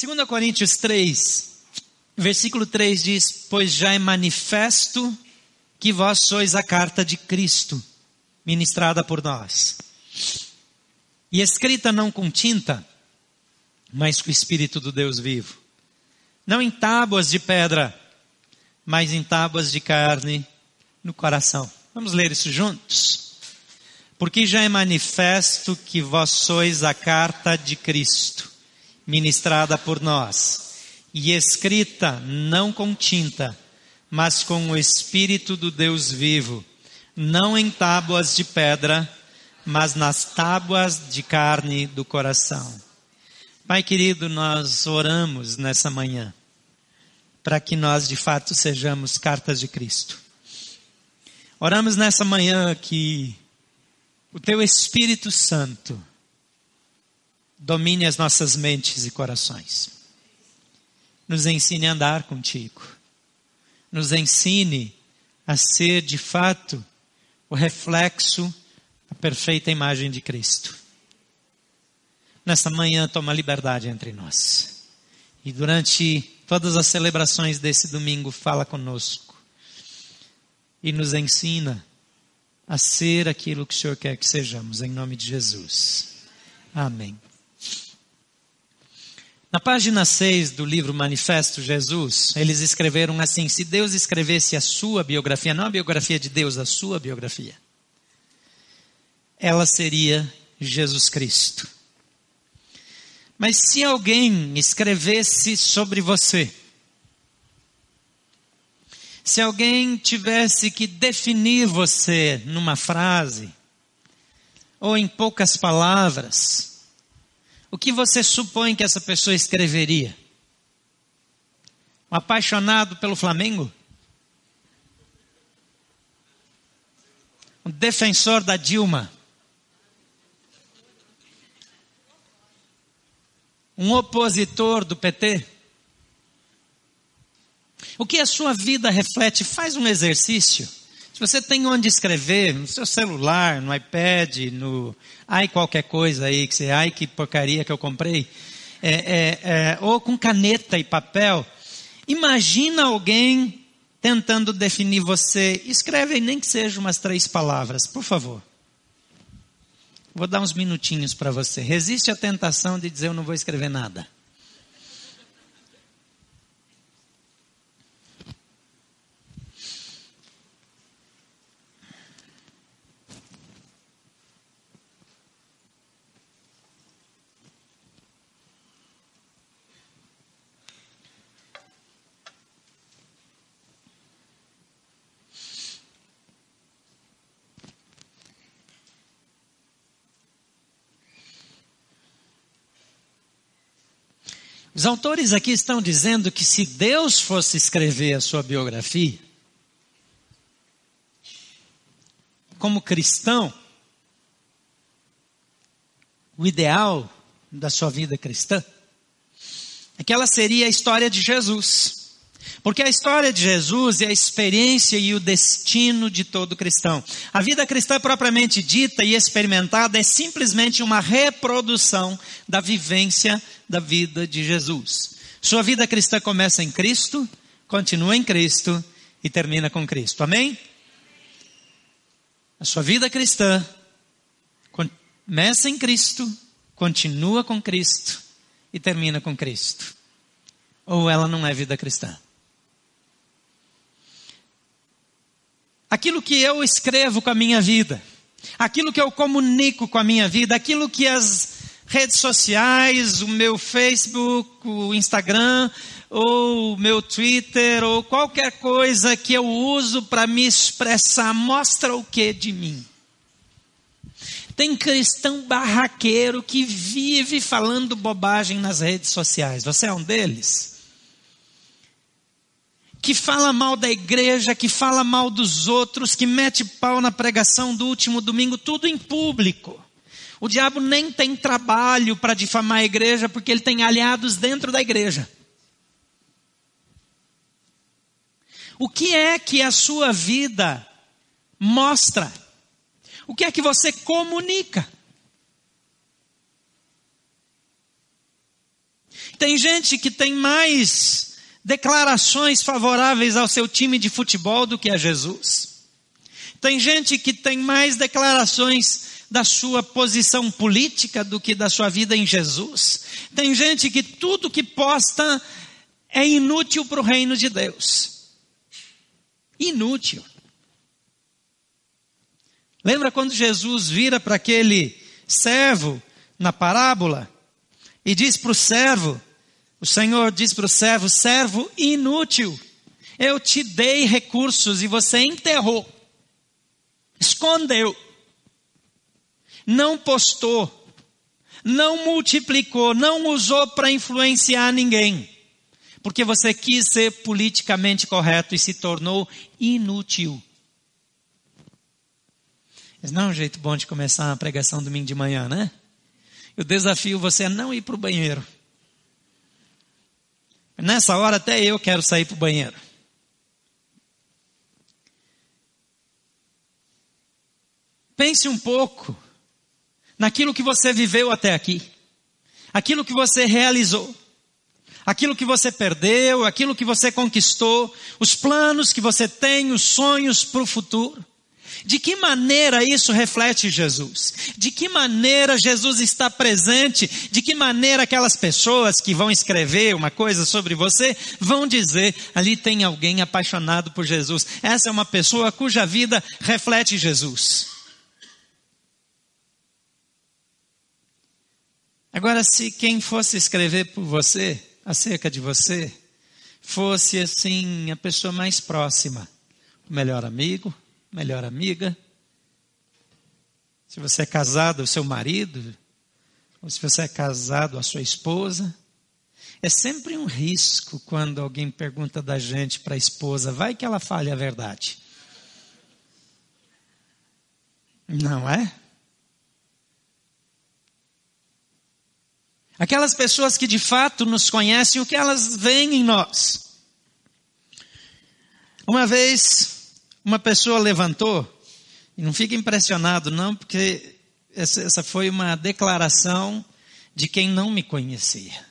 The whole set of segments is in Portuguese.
2 Coríntios 3, versículo 3 diz: Pois já é manifesto que vós sois a carta de Cristo, ministrada por nós, e escrita não com tinta, mas com o Espírito do Deus vivo, não em tábuas de pedra, mas em tábuas de carne no coração. Vamos ler isso juntos? Porque já é manifesto que vós sois a carta de Cristo, ministrada por nós, e escrita não com tinta, mas com o Espírito do Deus vivo, não em tábuas de pedra, mas nas tábuas de carne do coração. Pai querido, nós oramos nessa manhã para que nós de fato sejamos cartas de Cristo. Oramos nessa manhã que o Teu Espírito Santo domine as nossas mentes e corações. Nos ensine a andar contigo. Nos ensine a ser de fato o reflexo, a perfeita imagem de Cristo. Nesta manhã, toma liberdade entre nós. E durante todas as celebrações desse domingo, fala conosco. E nos ensina a ser aquilo que o Senhor quer que sejamos, em nome de Jesus. Amém. Na página 6 do livro Manifesto Jesus, eles escreveram assim: se Deus escrevesse a sua biografia, não a biografia de Deus, a sua biografia, ela seria Jesus Cristo. Mas se alguém escrevesse sobre você, se alguém tivesse que definir você numa frase, ou em poucas palavras, o que você supõe que essa pessoa escreveria? Um apaixonado pelo Flamengo? Um defensor da Dilma? Um opositor do PT? O que a sua vida reflete? Faz um exercício. Se você tem onde escrever, no seu celular, no iPad, no ai qualquer coisa aí, que você, ai que porcaria que eu comprei, é, é, é, ou com caneta e papel, imagina alguém tentando definir você. Escreve nem que seja umas três palavras, por favor. Vou dar uns minutinhos para você. Resiste à tentação de dizer eu não vou escrever nada. Os autores aqui estão dizendo que se Deus fosse escrever a sua biografia, como cristão, o ideal da sua vida cristã é que ela seria a história de Jesus. Porque a história de Jesus é a experiência e o destino de todo cristão. A vida cristã propriamente dita e experimentada é simplesmente uma reprodução da vivência da vida de Jesus. Sua vida cristã começa em Cristo, continua em Cristo e termina com Cristo. Amém? A sua vida cristã começa em Cristo, continua com Cristo e termina com Cristo. Ou ela não é vida cristã. Aquilo que eu escrevo com a minha vida, aquilo que eu comunico com a minha vida, aquilo que as redes sociais, o meu Facebook, o Instagram, ou o meu Twitter, ou qualquer coisa que eu uso para me expressar, mostra o que de mim? Tem cristão barraqueiro que vive falando bobagem nas redes sociais. Você é um deles? Que fala mal da igreja, que fala mal dos outros, que mete pau na pregação do último domingo, tudo em público. O diabo nem tem trabalho para difamar a igreja, porque ele tem aliados dentro da igreja. O que é que a sua vida mostra? O que é que você comunica? Tem gente que tem mais declarações favoráveis ao seu time de futebol do que a Jesus. Tem gente que tem mais declarações da sua posição política do que da sua vida em Jesus. Tem gente que tudo que posta é inútil para o reino de Deus. Inútil. Lembra quando Jesus vira para aquele servo na parábola e diz para o servo: o Senhor diz para o servo: servo inútil, eu te dei recursos e você enterrou, escondeu, não postou, não multiplicou, não usou para influenciar ninguém, porque você quis ser politicamente correto e se tornou inútil. Mas não é um jeito bom de começar uma pregação domingo de manhã, né? Eu desafio você a não ir para o banheiro. Nessa hora até eu quero sair para o banheiro. Pense um pouco naquilo que você viveu até aqui, aquilo que você realizou, aquilo que você perdeu, aquilo que você conquistou, os planos que você tem, os sonhos para o futuro. De que maneira isso reflete Jesus? De que maneira Jesus está presente? De que maneira aquelas pessoas que vão escrever uma coisa sobre você vão dizer: ali tem alguém apaixonado por Jesus. Essa é uma pessoa cuja vida reflete Jesus. Agora, se quem fosse escrever por você, acerca de você, fosse assim a pessoa mais próxima, o melhor amigo, melhor amiga. Se você é casado, o seu marido, ou se você é casado, a sua esposa. É sempre um risco quando alguém pergunta da gente para a esposa, vai que ela fale a verdade. Não é? Aquelas pessoas que de fato nos conhecem, o que elas veem em nós. Uma vez, uma pessoa levantou, e não fica impressionado não, porque essa, essa foi uma declaração de quem não me conhecia.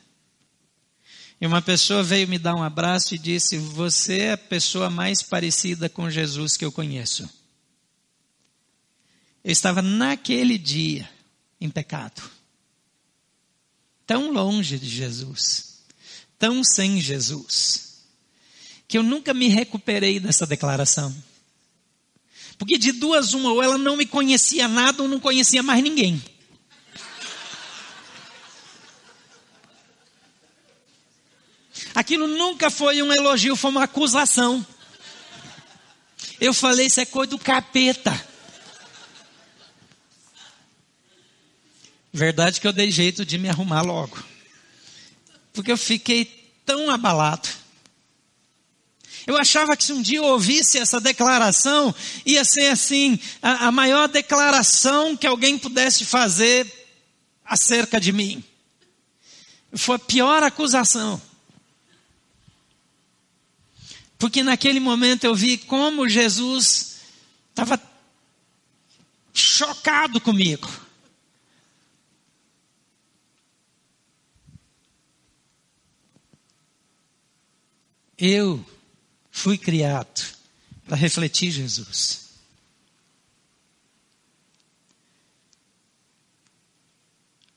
E uma pessoa veio me dar um abraço e disse: Você é a pessoa mais parecida com Jesus que eu conheço. Eu estava naquele dia em pecado, tão longe de Jesus, tão sem Jesus, que eu nunca me recuperei dessa declaração. Porque de duas, uma, ou ela não me conhecia nada ou não conhecia mais ninguém. Aquilo nunca foi um elogio, foi uma acusação. Eu falei, isso é coisa do capeta. Verdade que eu dei jeito de me arrumar logo. Porque eu fiquei tão abalado. Eu achava que se um dia eu ouvisse essa declaração, ia ser assim, a, a maior declaração que alguém pudesse fazer acerca de mim. Foi a pior acusação. Porque naquele momento eu vi como Jesus estava chocado comigo. Eu fui criado para refletir Jesus.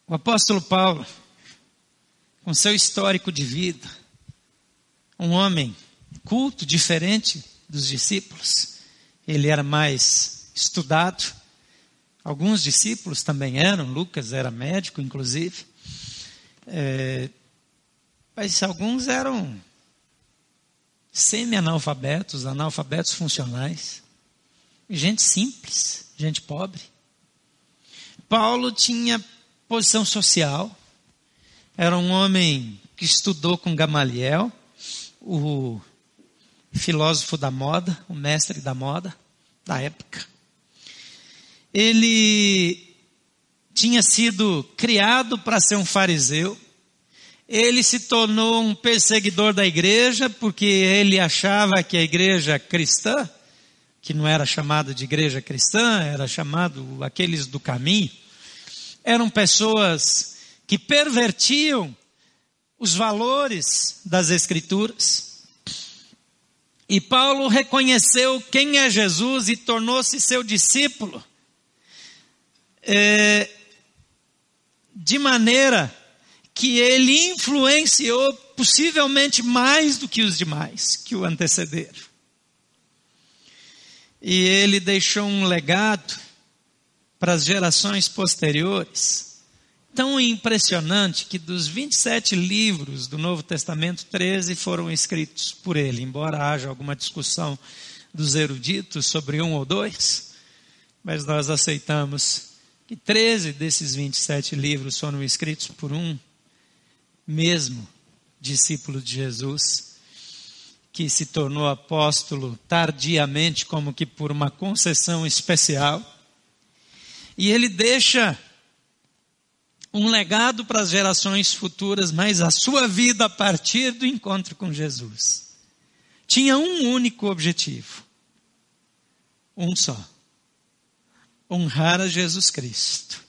O apóstolo Paulo, com seu histórico de vida, um homem culto, diferente dos discípulos, ele era mais estudado. Alguns discípulos também eram, Lucas era médico, inclusive. É, mas alguns eram semi-analfabetos, analfabetos funcionais, gente simples, gente pobre. Paulo tinha posição social, era um homem que estudou com Gamaliel, o filósofo da moda, o mestre da moda da época. Ele tinha sido criado para ser um fariseu, ele se tornou um perseguidor da igreja porque ele achava que a igreja cristã, que não era chamada de igreja cristã, era chamado aqueles do caminho, eram pessoas que pervertiam os valores das Escrituras. E Paulo reconheceu quem é Jesus e tornou-se seu discípulo. É, de maneira que ele influenciou possivelmente mais do que os demais que o antecederam. E ele deixou um legado para as gerações posteriores tão impressionante que dos 27 livros do Novo Testamento, 13 foram escritos por ele, embora haja alguma discussão dos eruditos sobre um ou dois, mas nós aceitamos que 13 desses 27 livros foram escritos por um mesmo discípulo de Jesus, que se tornou apóstolo tardiamente, como que por uma concessão especial. E ele deixa um legado para as gerações futuras, mas a sua vida a partir do encontro com Jesus tinha um único objetivo. Um só. Honrar a Jesus Cristo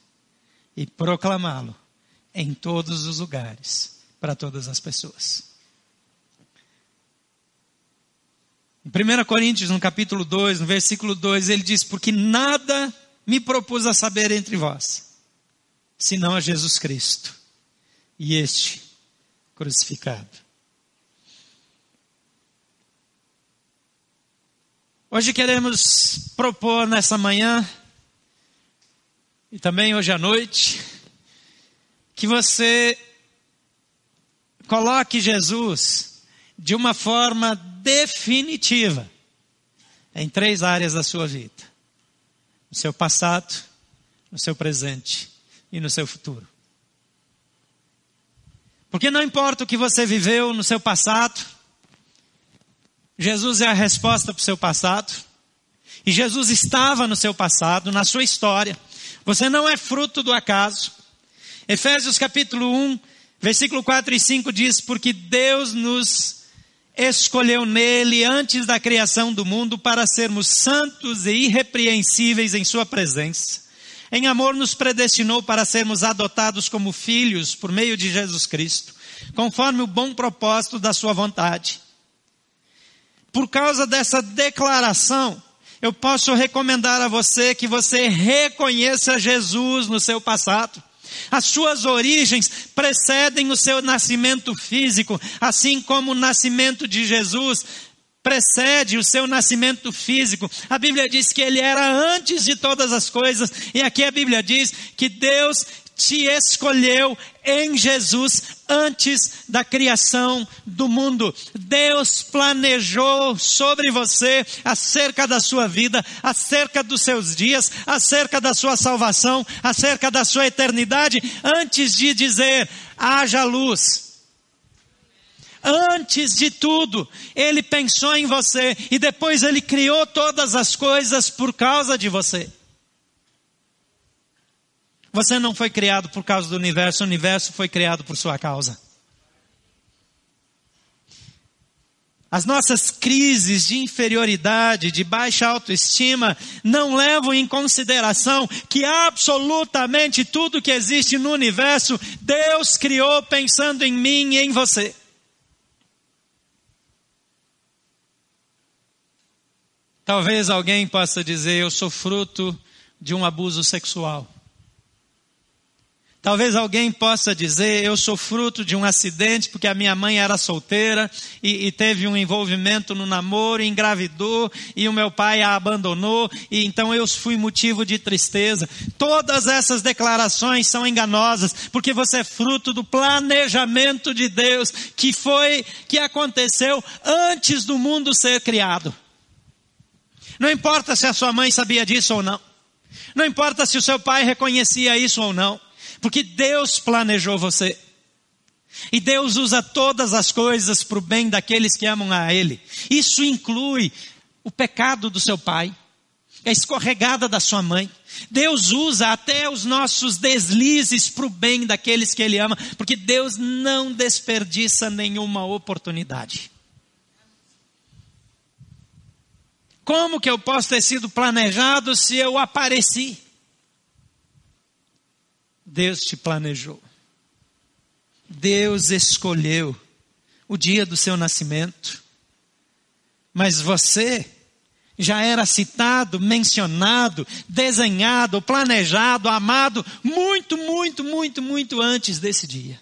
e proclamá-lo em todos os lugares, para todas as pessoas. Em 1 Coríntios, no capítulo 2, no versículo 2, ele diz: Porque nada me propus a saber entre vós senão a Jesus Cristo e este crucificado. Hoje queremos propor nessa manhã e também hoje à noite que você coloque Jesus de uma forma definitiva em três áreas da sua vida: no seu passado, no seu presente e no seu futuro. Porque não importa o que você viveu no seu passado, Jesus é a resposta para o seu passado. E Jesus estava no seu passado, na sua história. Você não é fruto do acaso. Efésios capítulo 1, versículo 4 e 5 diz: Porque Deus nos escolheu nele antes da criação do mundo para sermos santos e irrepreensíveis em Sua presença em amor nos predestinou para sermos adotados como filhos por meio de Jesus Cristo, conforme o bom propósito da sua vontade. Por causa dessa declaração, eu posso recomendar a você que você reconheça Jesus no seu passado. As suas origens precedem o seu nascimento físico, assim como o nascimento de Jesus precede o seu nascimento físico. A Bíblia diz que ele era antes de todas as coisas, e aqui a Bíblia diz que Deus te escolheu em Jesus antes da criação do mundo. Deus planejou sobre você acerca da sua vida, acerca dos seus dias, acerca da sua salvação, acerca da sua eternidade, antes de dizer haja luz. Antes de tudo, Ele pensou em você e depois Ele criou todas as coisas por causa de você. Você não foi criado por causa do universo, o universo foi criado por sua causa. As nossas crises de inferioridade, de baixa autoestima, não levam em consideração que absolutamente tudo que existe no universo, Deus criou pensando em mim e em você. Talvez alguém possa dizer: Eu sou fruto de um abuso sexual. Talvez alguém possa dizer: Eu sou fruto de um acidente porque a minha mãe era solteira e, e, teve um envolvimento no namoro, engravidou e o meu pai a abandonou e então eu fui motivo de tristeza. Todas essas declarações são enganosas porque você é fruto do planejamento de Deus que foi, que aconteceu antes do mundo ser criado. Não importa se a sua mãe sabia disso ou não. Não importa se o seu pai reconhecia isso ou não. Porque Deus planejou você. E Deus usa todas as coisas para o bem daqueles que amam a Ele. Isso inclui o pecado do seu pai, a escorregada da sua mãe. Deus usa até os nossos deslizes para o bem daqueles que Ele ama, porque Deus não desperdiça nenhuma oportunidade. Como que eu posso ter sido planejado se eu apareci? Deus te planejou. Deus escolheu o dia do seu nascimento, mas você já era citado, mencionado, desenhado, planejado, amado, muito, muito, muito, muito antes desse dia.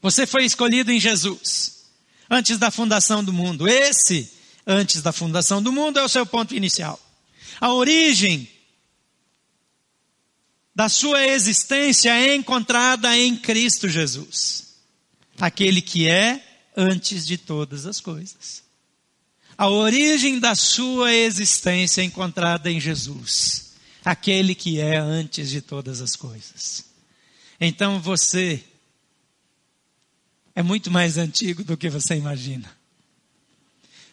Você foi escolhido em Jesus, antes da fundação do mundo. Esse, antes da fundação do mundo, é o seu ponto inicial. A origem da sua existência é encontrada em Cristo Jesus, aquele que é antes de todas as coisas. A origem da sua existência é encontrada em Jesus, aquele que é antes de todas as coisas. Então você é muito mais antigo do que você imagina.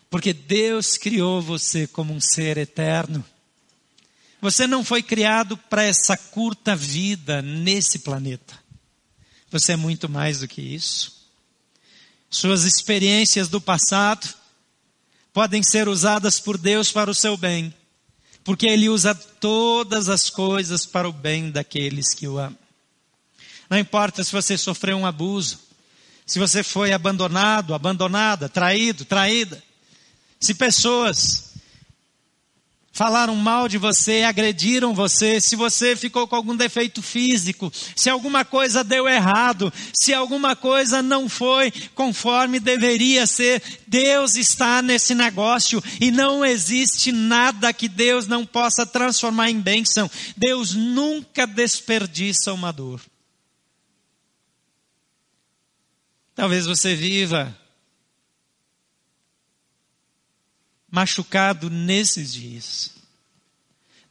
Porque Deus criou você como um ser eterno. Você não foi criado para essa curta vida nesse planeta. Você é muito mais do que isso. Suas experiências do passado podem ser usadas por Deus para o seu bem, porque Ele usa todas as coisas para o bem daqueles que o amam. Não importa se você sofreu um abuso, se você foi abandonado, abandonada, traído, traída, se pessoas falaram mal de você, agrediram você, se você ficou com algum defeito físico, se alguma coisa deu errado, se alguma coisa não foi conforme deveria ser, Deus está nesse negócio e não existe nada que Deus não possa transformar em bênção. Deus nunca desperdiça uma dor. Talvez você viva machucado nesses dias.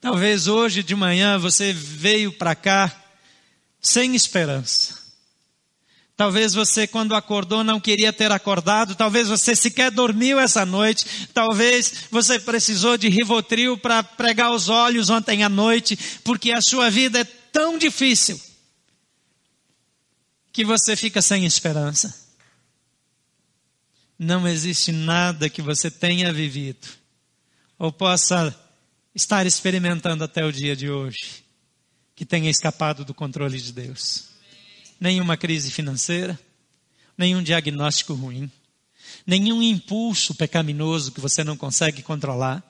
Talvez hoje de manhã você veio para cá sem esperança. Talvez você, quando acordou, não queria ter acordado. Talvez você sequer dormiu essa noite. Talvez você precisou de Rivotril para pregar os olhos ontem à noite, porque a sua vida é tão difícil que você fica sem esperança. Não existe nada que você tenha vivido ou possa estar experimentando até o dia de hoje que tenha escapado do controle de Deus. Nenhuma crise financeira, nenhum diagnóstico ruim, nenhum impulso pecaminoso que você não consegue controlar,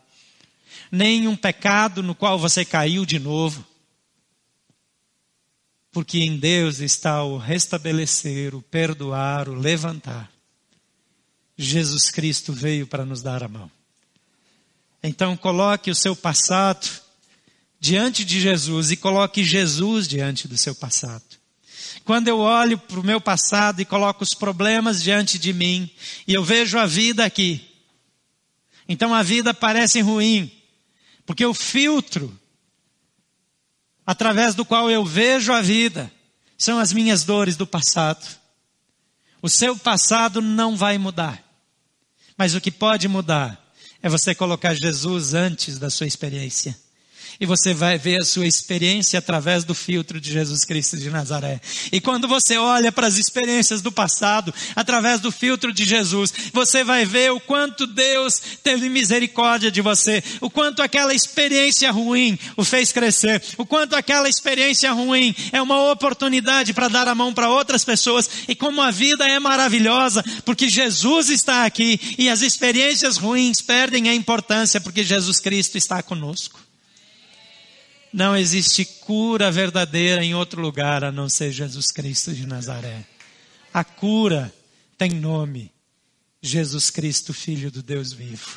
nenhum pecado no qual você caiu de novo porque em Deus está o restabelecer, o perdoar, o levantar. Jesus Cristo veio para nos dar a mão. Então coloque o seu passado diante de Jesus e coloque Jesus diante do seu passado. Quando eu olho para o meu passado e coloco os problemas diante de mim e eu vejo a vida aqui, então a vida parece ruim, porque o filtro através do qual eu vejo a vida, são as minhas dores do passado. O seu passado não vai mudar. Mas o que pode mudar é você colocar Jesus antes da sua experiência e você vai ver a sua experiência através do filtro de Jesus Cristo de Nazaré. E quando você olha para as experiências do passado, através do filtro de Jesus, você vai ver o quanto Deus teve misericórdia de você, o quanto aquela experiência ruim o fez crescer, o quanto aquela experiência ruim é uma oportunidade para dar a mão para outras pessoas e como a vida é maravilhosa, porque Jesus está aqui e as experiências ruins perdem a importância porque Jesus Cristo está conosco. Não existe cura verdadeira em outro lugar a não ser Jesus Cristo de Nazaré. A cura tem nome: Jesus Cristo, Filho do Deus vivo.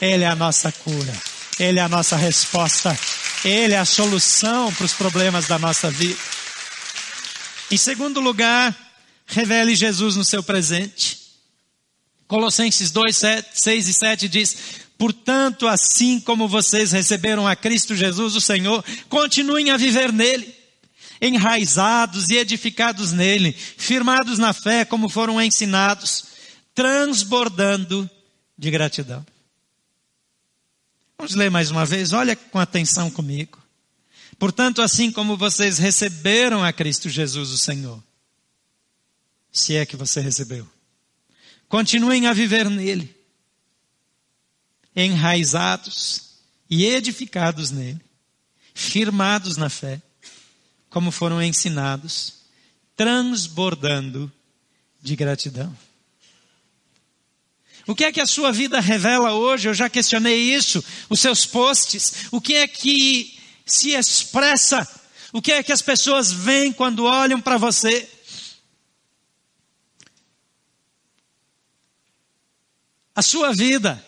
Ele é a nossa cura. Ele é a nossa resposta. Ele é a solução para os problemas da nossa vida. Em segundo lugar, revele Jesus no seu presente. Colossenses 2, 7, 6 e 7 diz: Portanto, assim como vocês receberam a Cristo Jesus, o Senhor, continuem a viver nele, enraizados e edificados nele, firmados na fé como foram ensinados, transbordando de gratidão. Vamos ler mais uma vez, olha com atenção comigo. Portanto, assim como vocês receberam a Cristo Jesus, o Senhor, se é que você recebeu, continuem a viver nele enraizados e edificados nele, firmados na fé, como foram ensinados, transbordando de gratidão. O que é que a sua vida revela hoje? Eu já questionei isso, os seus posts. O que é que se expressa? O que é que as pessoas veem quando olham para você? A sua vida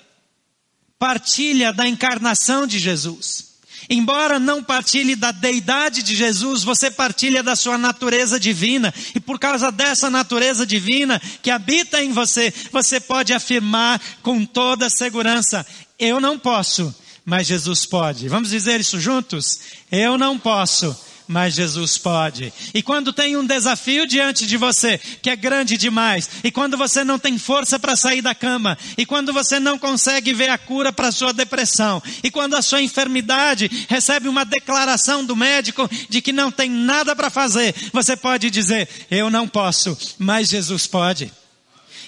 partilha da encarnação de Jesus. Embora não partilhe da deidade de Jesus, você partilha da sua natureza divina. E por causa dessa natureza divina que habita em você, você pode afirmar com toda segurança: eu não posso, mas Jesus pode. Vamos dizer isso juntos? Eu não posso, mas Jesus pode. E quando tem um desafio diante de você, que é grande demais, e quando você não tem força para sair da cama, e quando você não consegue ver a cura para sua depressão, e quando a sua enfermidade recebe uma declaração do médico de que não tem nada para fazer, você pode dizer: Eu não posso, mas Jesus pode.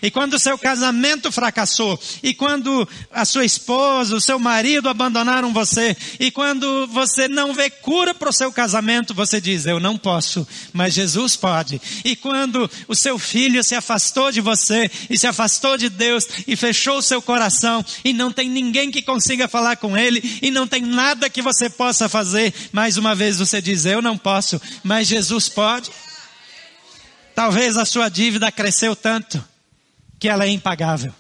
E quando o seu casamento fracassou, e quando a sua esposa, o seu marido abandonaram você, e quando você não vê cura para o seu casamento, você diz: Eu não posso, mas Jesus pode. E quando o seu filho se afastou de você, e se afastou de Deus, e fechou o seu coração, e não tem ninguém que consiga falar com ele, e não tem nada que você possa fazer, mais uma vez você diz: Eu não posso, mas Jesus pode. Talvez a sua dívida cresceu tanto que ela é impagável.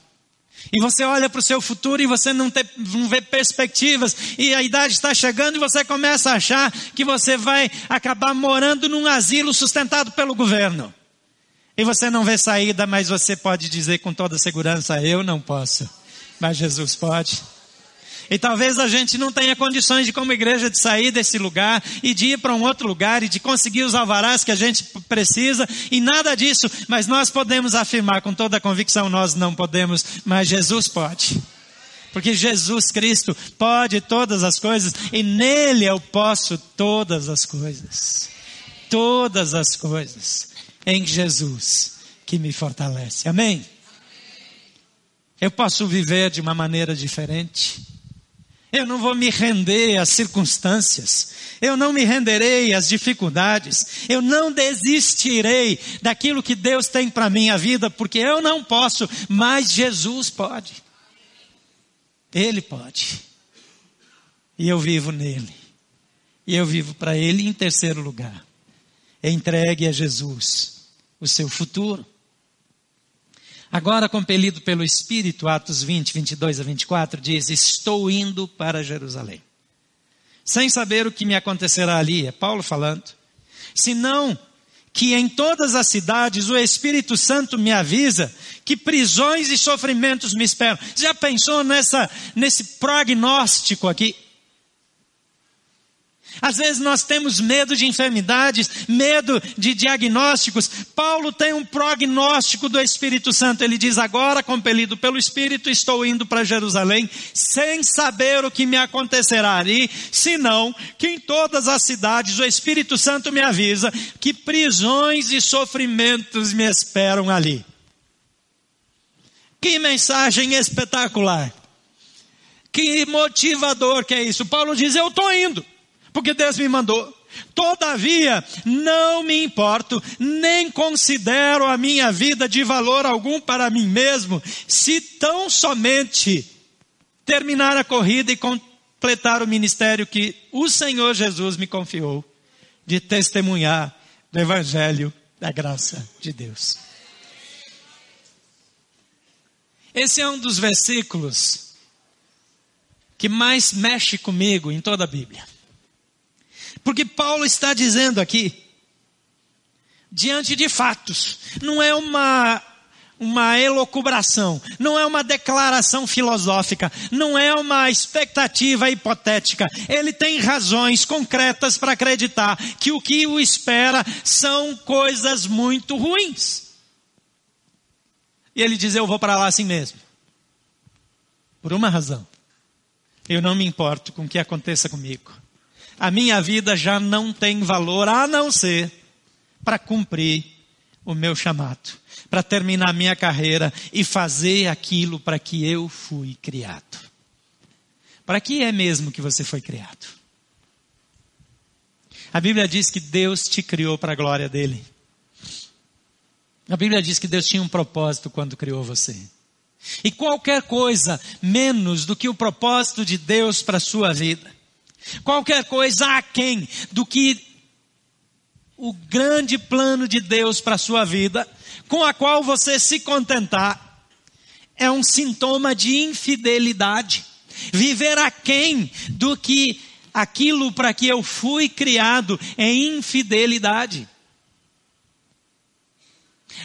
E você olha para o seu futuro e você não, não vê perspectivas, e a idade está chegando e você começa a achar que você vai acabar morando num asilo sustentado pelo governo. E você não vê saída, mas você pode dizer com toda segurança: Eu não posso, mas Jesus pode. E talvez a gente não tenha condições de, como igreja, de sair desse lugar e de ir para um outro lugar e de conseguir os alvarás que a gente precisa e nada disso, mas nós podemos afirmar com toda a convicção: nós não podemos, mas Jesus pode. Porque Jesus Cristo pode todas as coisas e nele eu posso todas as coisas. Todas as coisas em Jesus que me fortalece. Amém? Eu posso viver de uma maneira diferente. Eu não vou me render às circunstâncias. Eu não me renderei às dificuldades. Eu não desistirei daquilo que Deus tem para minha vida, porque eu não posso, mas Jesus pode. Ele pode. E eu vivo nele. E eu vivo para ele em terceiro lugar. Entregue a Jesus o seu futuro. Agora, compelido pelo Espírito, Atos 20, 22 a 24, diz: Estou indo para Jerusalém. Sem saber o que me acontecerá ali, é Paulo falando. Senão que em todas as cidades o Espírito Santo me avisa que prisões e sofrimentos me esperam. Já pensou nessa, nesse prognóstico aqui? Às vezes nós temos medo de enfermidades, medo de diagnósticos. Paulo tem um prognóstico do Espírito Santo. Ele diz: Agora, compelido pelo Espírito, estou indo para Jerusalém, sem saber o que me acontecerá ali, senão que em todas as cidades o Espírito Santo me avisa que prisões e sofrimentos me esperam ali. Que mensagem espetacular! Que motivador que é isso! Paulo diz: Eu estou indo porque Deus me mandou. Todavia, não me importo, nem considero a minha vida de valor algum para mim mesmo, se tão somente terminar a corrida e completar o ministério que o Senhor Jesus me confiou, de testemunhar do Evangelho da graça de Deus. Esse é um dos versículos que mais mexe comigo em toda a Bíblia. Porque Paulo está dizendo aqui, diante de fatos, não é uma uma elocubração, não é uma declaração filosófica, não é uma expectativa hipotética. Ele tem razões concretas para acreditar que o que o espera são coisas muito ruins. E ele diz: Eu vou para lá assim mesmo. Por uma razão. Eu não me importo com o que aconteça comigo a minha vida já não tem valor a não ser para cumprir o meu chamado, para terminar minha carreira e fazer aquilo para que eu fui criado. Para que é mesmo que você foi criado? A Bíblia diz que Deus te criou para a glória dele. A Bíblia diz que Deus tinha um propósito quando criou você. E qualquer coisa menos do que o propósito de Deus para a sua vida, qualquer coisa aquém do que o grande plano de Deus para a sua vida, com a qual você se contentar, é um sintoma de infidelidade. Viver aquém do que aquilo para que eu fui criado é infidelidade.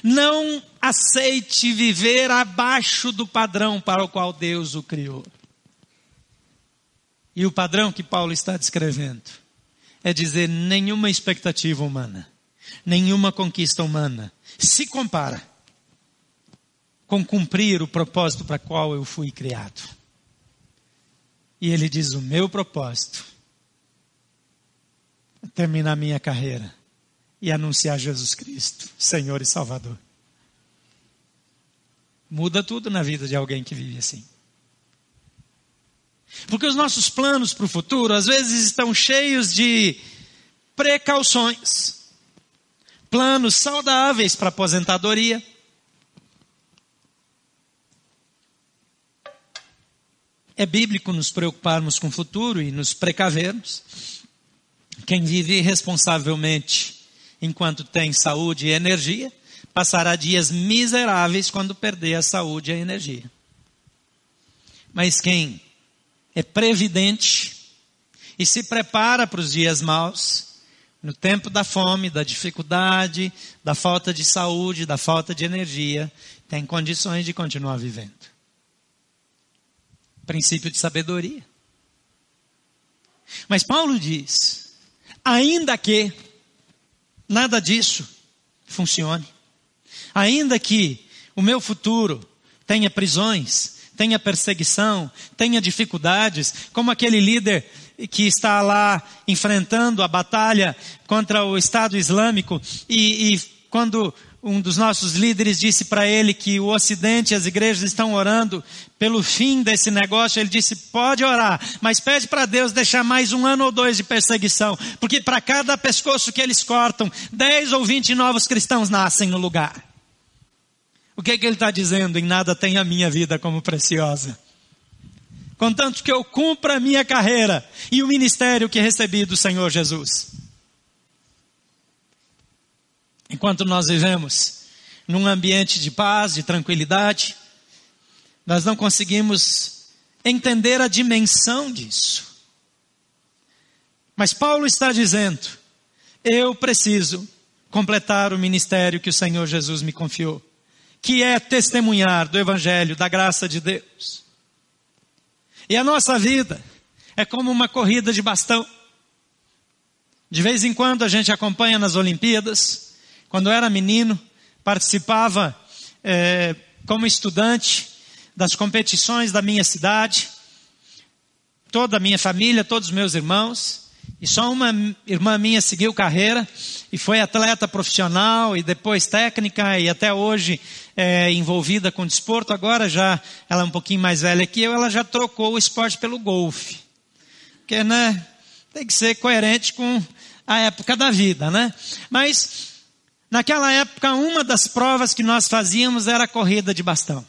Não aceite viver abaixo do padrão para o qual Deus o criou. E o padrão que Paulo está descrevendo é dizer nenhuma expectativa humana, nenhuma conquista humana se compara com cumprir o propósito para qual eu fui criado. E ele diz: o meu propósito é terminar minha carreira e anunciar Jesus Cristo, Senhor e Salvador. Muda tudo na vida de alguém que vive assim. Porque os nossos planos para o futuro, às vezes, estão cheios de precauções. Planos saudáveis para aposentadoria. É bíblico nos preocuparmos com o futuro e nos precavermos. Quem vive responsavelmente enquanto tem saúde e energia, passará dias miseráveis quando perder a saúde e a energia. Mas quem é previdente e se prepara para os dias maus, no tempo da fome, da dificuldade, da falta de saúde, da falta de energia, tem condições de continuar vivendo. Princípio de sabedoria. Mas Paulo diz: ainda que nada disso funcione. Ainda que o meu futuro tenha prisões, tenha perseguição, tenha dificuldades, como aquele líder que está lá enfrentando a batalha contra o Estado Islâmico e, e quando um dos nossos líderes disse para ele que o Ocidente, as igrejas estão orando pelo fim desse negócio. Ele disse: pode orar, mas pede para Deus deixar mais um ano ou dois de perseguição, porque para cada pescoço que eles cortam, 10 ou 20 novos cristãos nascem no lugar. O que, que ele está dizendo? Em nada tem a minha vida como preciosa. Contanto que eu cumpra a minha carreira e o ministério que recebi do Senhor Jesus. Enquanto nós vivemos num ambiente de paz, de tranquilidade, nós não conseguimos entender a dimensão disso. Mas Paulo está dizendo: eu preciso completar o ministério que o Senhor Jesus me confiou, que é testemunhar do Evangelho, da graça de Deus. E a nossa vida é como uma corrida de bastão. De vez em quando a gente acompanha nas Olimpíadas, quando era menino, participava é, como estudante das competições da minha cidade, toda a minha família, todos os meus irmãos, e só uma irmã minha seguiu carreira e foi atleta profissional e depois técnica e até hoje é, envolvida com desporto. Agora já, ela é um pouquinho mais velha que eu, ela já trocou o esporte pelo golfe. Porque, né, tem que ser coerente com a época da vida, né? Mas Naquela época, uma das provas que nós fazíamos era a corrida de bastão.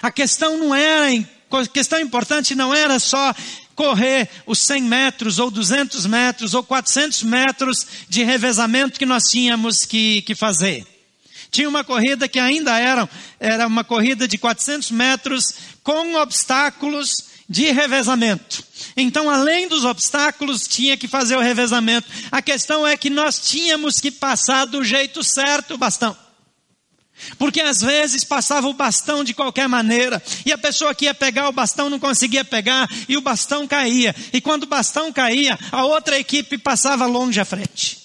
A questão não era, a questão importante não era só correr os 100 metros, ou 200 metros, ou 400 metros de revezamento que nós tínhamos que, que fazer. Tinha uma corrida que ainda era, era uma corrida de 400 metros com obstáculos de revezamento. Então, além dos obstáculos, tinha que fazer o revezamento. A questão é que nós tínhamos que passar do jeito certo o bastão. Porque às vezes passava o bastão de qualquer maneira, e a pessoa que ia pegar o bastão não conseguia pegar, e o bastão caía. E quando o bastão caía, a outra equipe passava longe à frente.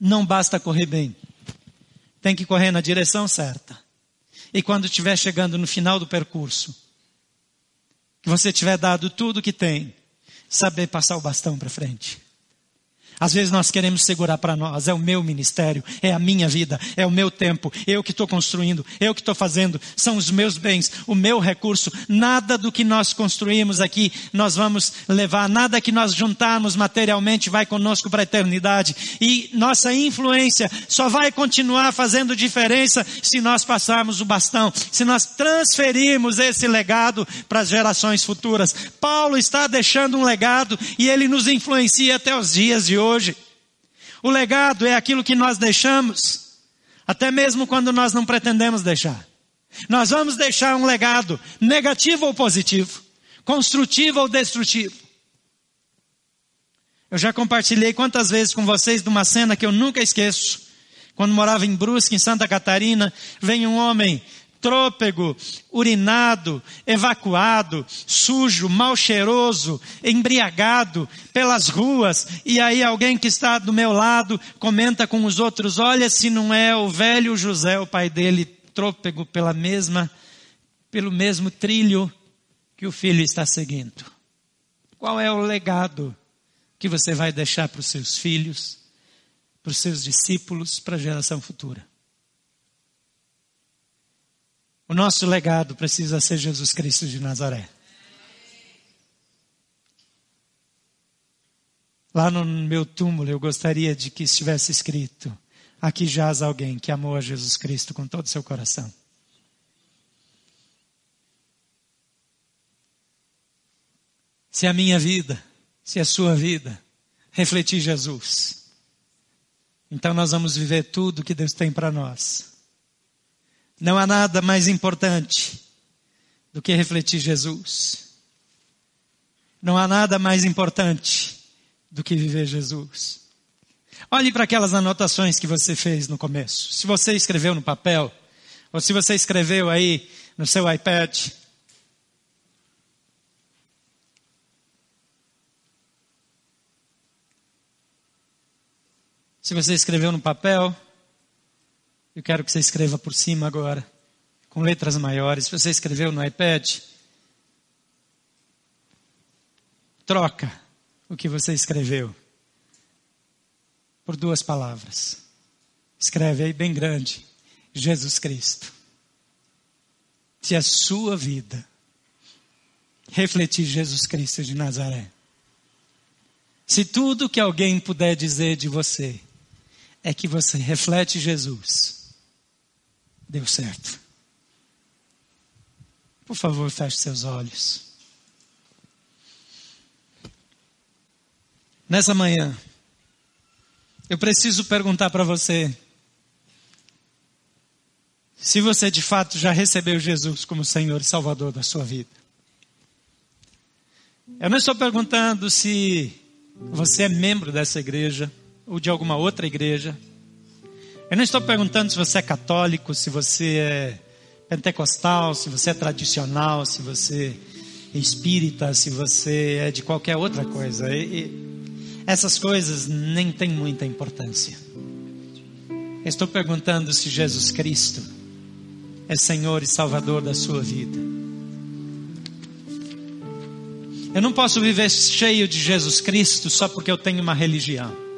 Não basta correr bem, tem que correr na direção certa. E quando estiver chegando no final do percurso, que você tiver dado tudo que tem, saber passar o bastão para frente. Às vezes nós queremos segurar para nós, é o meu ministério, é a minha vida, é o meu tempo, eu que estou construindo, eu que estou fazendo, são os meus bens, o meu recurso. Nada do que nós construímos aqui nós vamos levar, nada que nós juntarmos materialmente vai conosco para a eternidade. E nossa influência só vai continuar fazendo diferença se nós passarmos o bastão, se nós transferirmos esse legado para as gerações futuras. Paulo está deixando um legado e ele nos influencia até os dias de hoje hoje. O legado é aquilo que nós deixamos, até mesmo quando nós não pretendemos deixar. Nós vamos deixar um legado, negativo ou positivo, construtivo ou destrutivo. Eu já compartilhei quantas vezes com vocês de uma cena que eu nunca esqueço. Quando morava em Brusque, em Santa Catarina, vem um homem trôpego, urinado, evacuado, sujo, mal cheiroso, embriagado pelas ruas, e aí alguém que está do meu lado comenta com os outros: olha se não é o velho José, o pai dele, trôpego pela mesma, pelo mesmo trilho que o filho está seguindo. Qual é o legado que você vai deixar para os seus filhos, para os seus discípulos, para a geração futura? O nosso legado precisa ser Jesus Cristo de Nazaré. Lá no meu túmulo eu gostaria de que estivesse escrito: aqui jaz alguém que amou a Jesus Cristo com todo o seu coração. Se a minha vida, se a sua vida refletir Jesus, então nós vamos viver tudo que Deus tem para nós. Não há nada mais importante do que refletir Jesus. Não há nada mais importante do que viver Jesus. Olhe para aquelas anotações que você fez no começo. Se você escreveu no papel, ou se você escreveu aí no seu iPad, Se você escreveu no papel, eu quero que você escreva por cima agora, com letras maiores. Se você escreveu no iPad, troca o que você escreveu por duas palavras. Escreve aí bem grande: Jesus Cristo. Se a sua vida refletir Jesus Cristo de Nazaré, se tudo que alguém puder dizer de você é que você reflete Jesus, deu certo. Por favor, feche seus olhos. Nessa manhã, eu preciso perguntar para você se você de fato já recebeu Jesus como Senhor e Salvador da sua vida. Eu não estou perguntando se você é membro dessa igreja ou de alguma outra igreja. Eu não estou perguntando se você é católico, se você é pentecostal, se você é tradicional, se você é espírita, se você é de qualquer outra coisa. E, essas coisas nem têm muita importância. Eu estou perguntando se Jesus Cristo é Senhor e Salvador da sua vida. Eu não posso viver cheio de Jesus Cristo só porque eu tenho uma religião.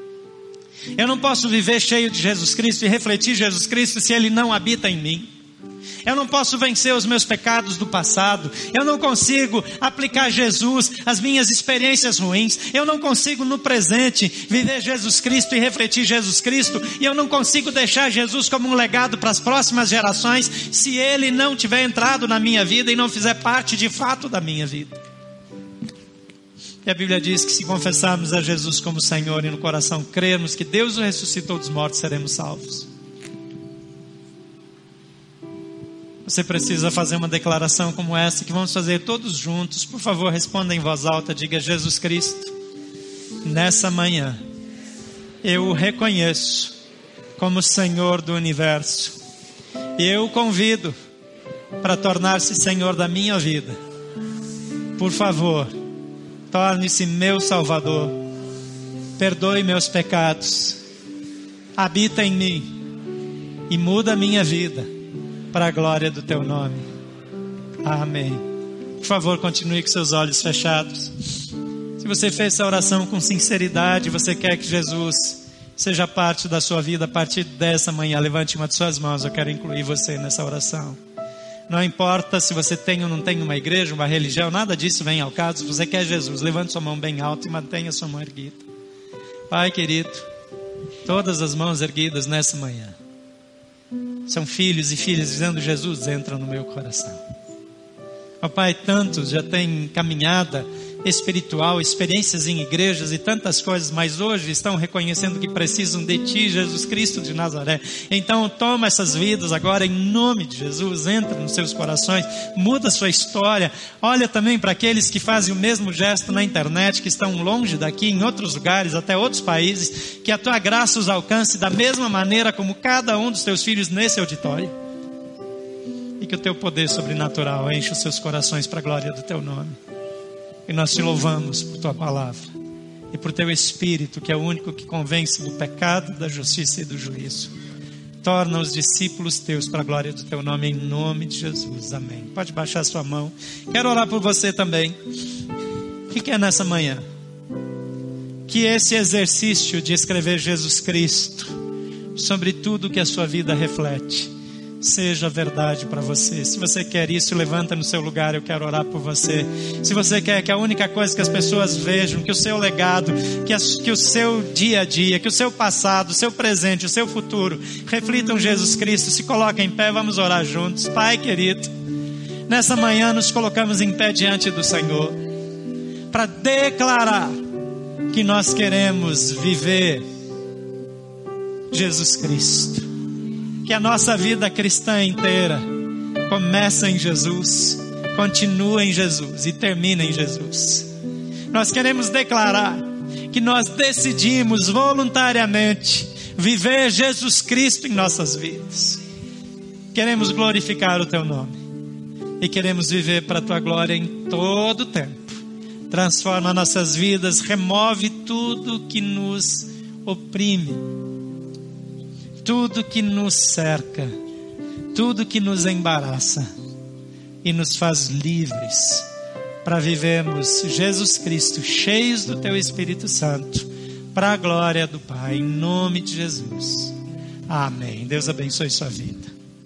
Eu não posso viver cheio de Jesus Cristo e refletir Jesus Cristo se Ele não habita em mim. Eu não posso vencer os meus pecados do passado. Eu não consigo aplicar Jesus às minhas experiências ruins. Eu não consigo no presente viver Jesus Cristo e refletir Jesus Cristo. E eu não consigo deixar Jesus como um legado para as próximas gerações se Ele não tiver entrado na minha vida e não fizer parte de fato da minha vida. E a Bíblia diz que se confessarmos a Jesus como Senhor e no coração crermos que Deus o ressuscitou dos mortos, seremos salvos. Você precisa fazer uma declaração como essa que vamos fazer todos juntos. Por favor, responda em voz alta, diga Jesus Cristo. Nessa manhã, eu o reconheço como Senhor do universo. E eu o convido para tornar-se Senhor da minha vida. Por favor, torne-se meu Salvador, perdoe meus pecados, habita em mim e muda a minha vida para a glória do teu nome. Amém. Por favor, continue com seus olhos fechados. Se você fez essa oração com sinceridade, você quer que Jesus seja parte da sua vida a partir dessa manhã, levante uma de suas mãos, eu quero incluir você nessa oração. Não importa se você tem ou não tem uma igreja, uma religião, nada disso vem ao caso. Se você quer Jesus, levante sua mão bem alta e mantenha sua mão erguida. Pai querido, todas as mãos erguidas nessa manhã são filhos e filhas dizendo: Jesus entra no meu coração. Papai, tantos já têm caminhada espiritual, experiências em igrejas e tantas coisas, mas hoje estão reconhecendo que precisam de Ti, Jesus Cristo de Nazaré. Então toma essas vidas agora em nome de Jesus, entra nos seus corações, muda sua história. Olha também para aqueles que fazem o mesmo gesto na internet, que estão longe daqui, em outros lugares, até outros países, que a Tua graça os alcance da mesma maneira como cada um dos Teus filhos nesse auditório. E que o Teu poder sobrenatural enche os seus corações para a glória do Teu nome. E nós te louvamos por tua palavra e por teu espírito, que é o único que convence do pecado, da justiça e do juízo. Torna os discípulos teus para a glória do teu nome, em nome de Jesus. Amém. Pode baixar sua mão. Quero orar por você também. O que é nessa manhã? Que esse exercício de escrever Jesus Cristo sobre tudo que a sua vida reflete seja verdade para você. Se você quer isso, levanta no seu lugar, eu quero orar por você. Se você quer que a única coisa que as pessoas vejam, que o seu legado, que, que o seu dia a dia, que o seu passado, o seu presente, o seu futuro reflitam Jesus Cristo, se coloquem em pé, vamos orar juntos. Pai querido, nessa manhã nos colocamos em pé diante do Senhor para declarar que nós queremos viver Jesus Cristo que a nossa vida cristã inteira começa em Jesus, continua em Jesus e termina em Jesus. Nós queremos declarar que nós decidimos voluntariamente viver Jesus Cristo em nossas vidas. Queremos glorificar o teu nome e queremos viver para a tua glória em todo o tempo. Transforma nossas vidas, remove tudo que nos oprime tudo que nos cerca, tudo que nos embaraça e nos faz livres para vivermos Jesus Cristo cheios do Teu Espírito Santo, para a glória do Pai, em nome de Jesus. Amém. Deus abençoe sua vida.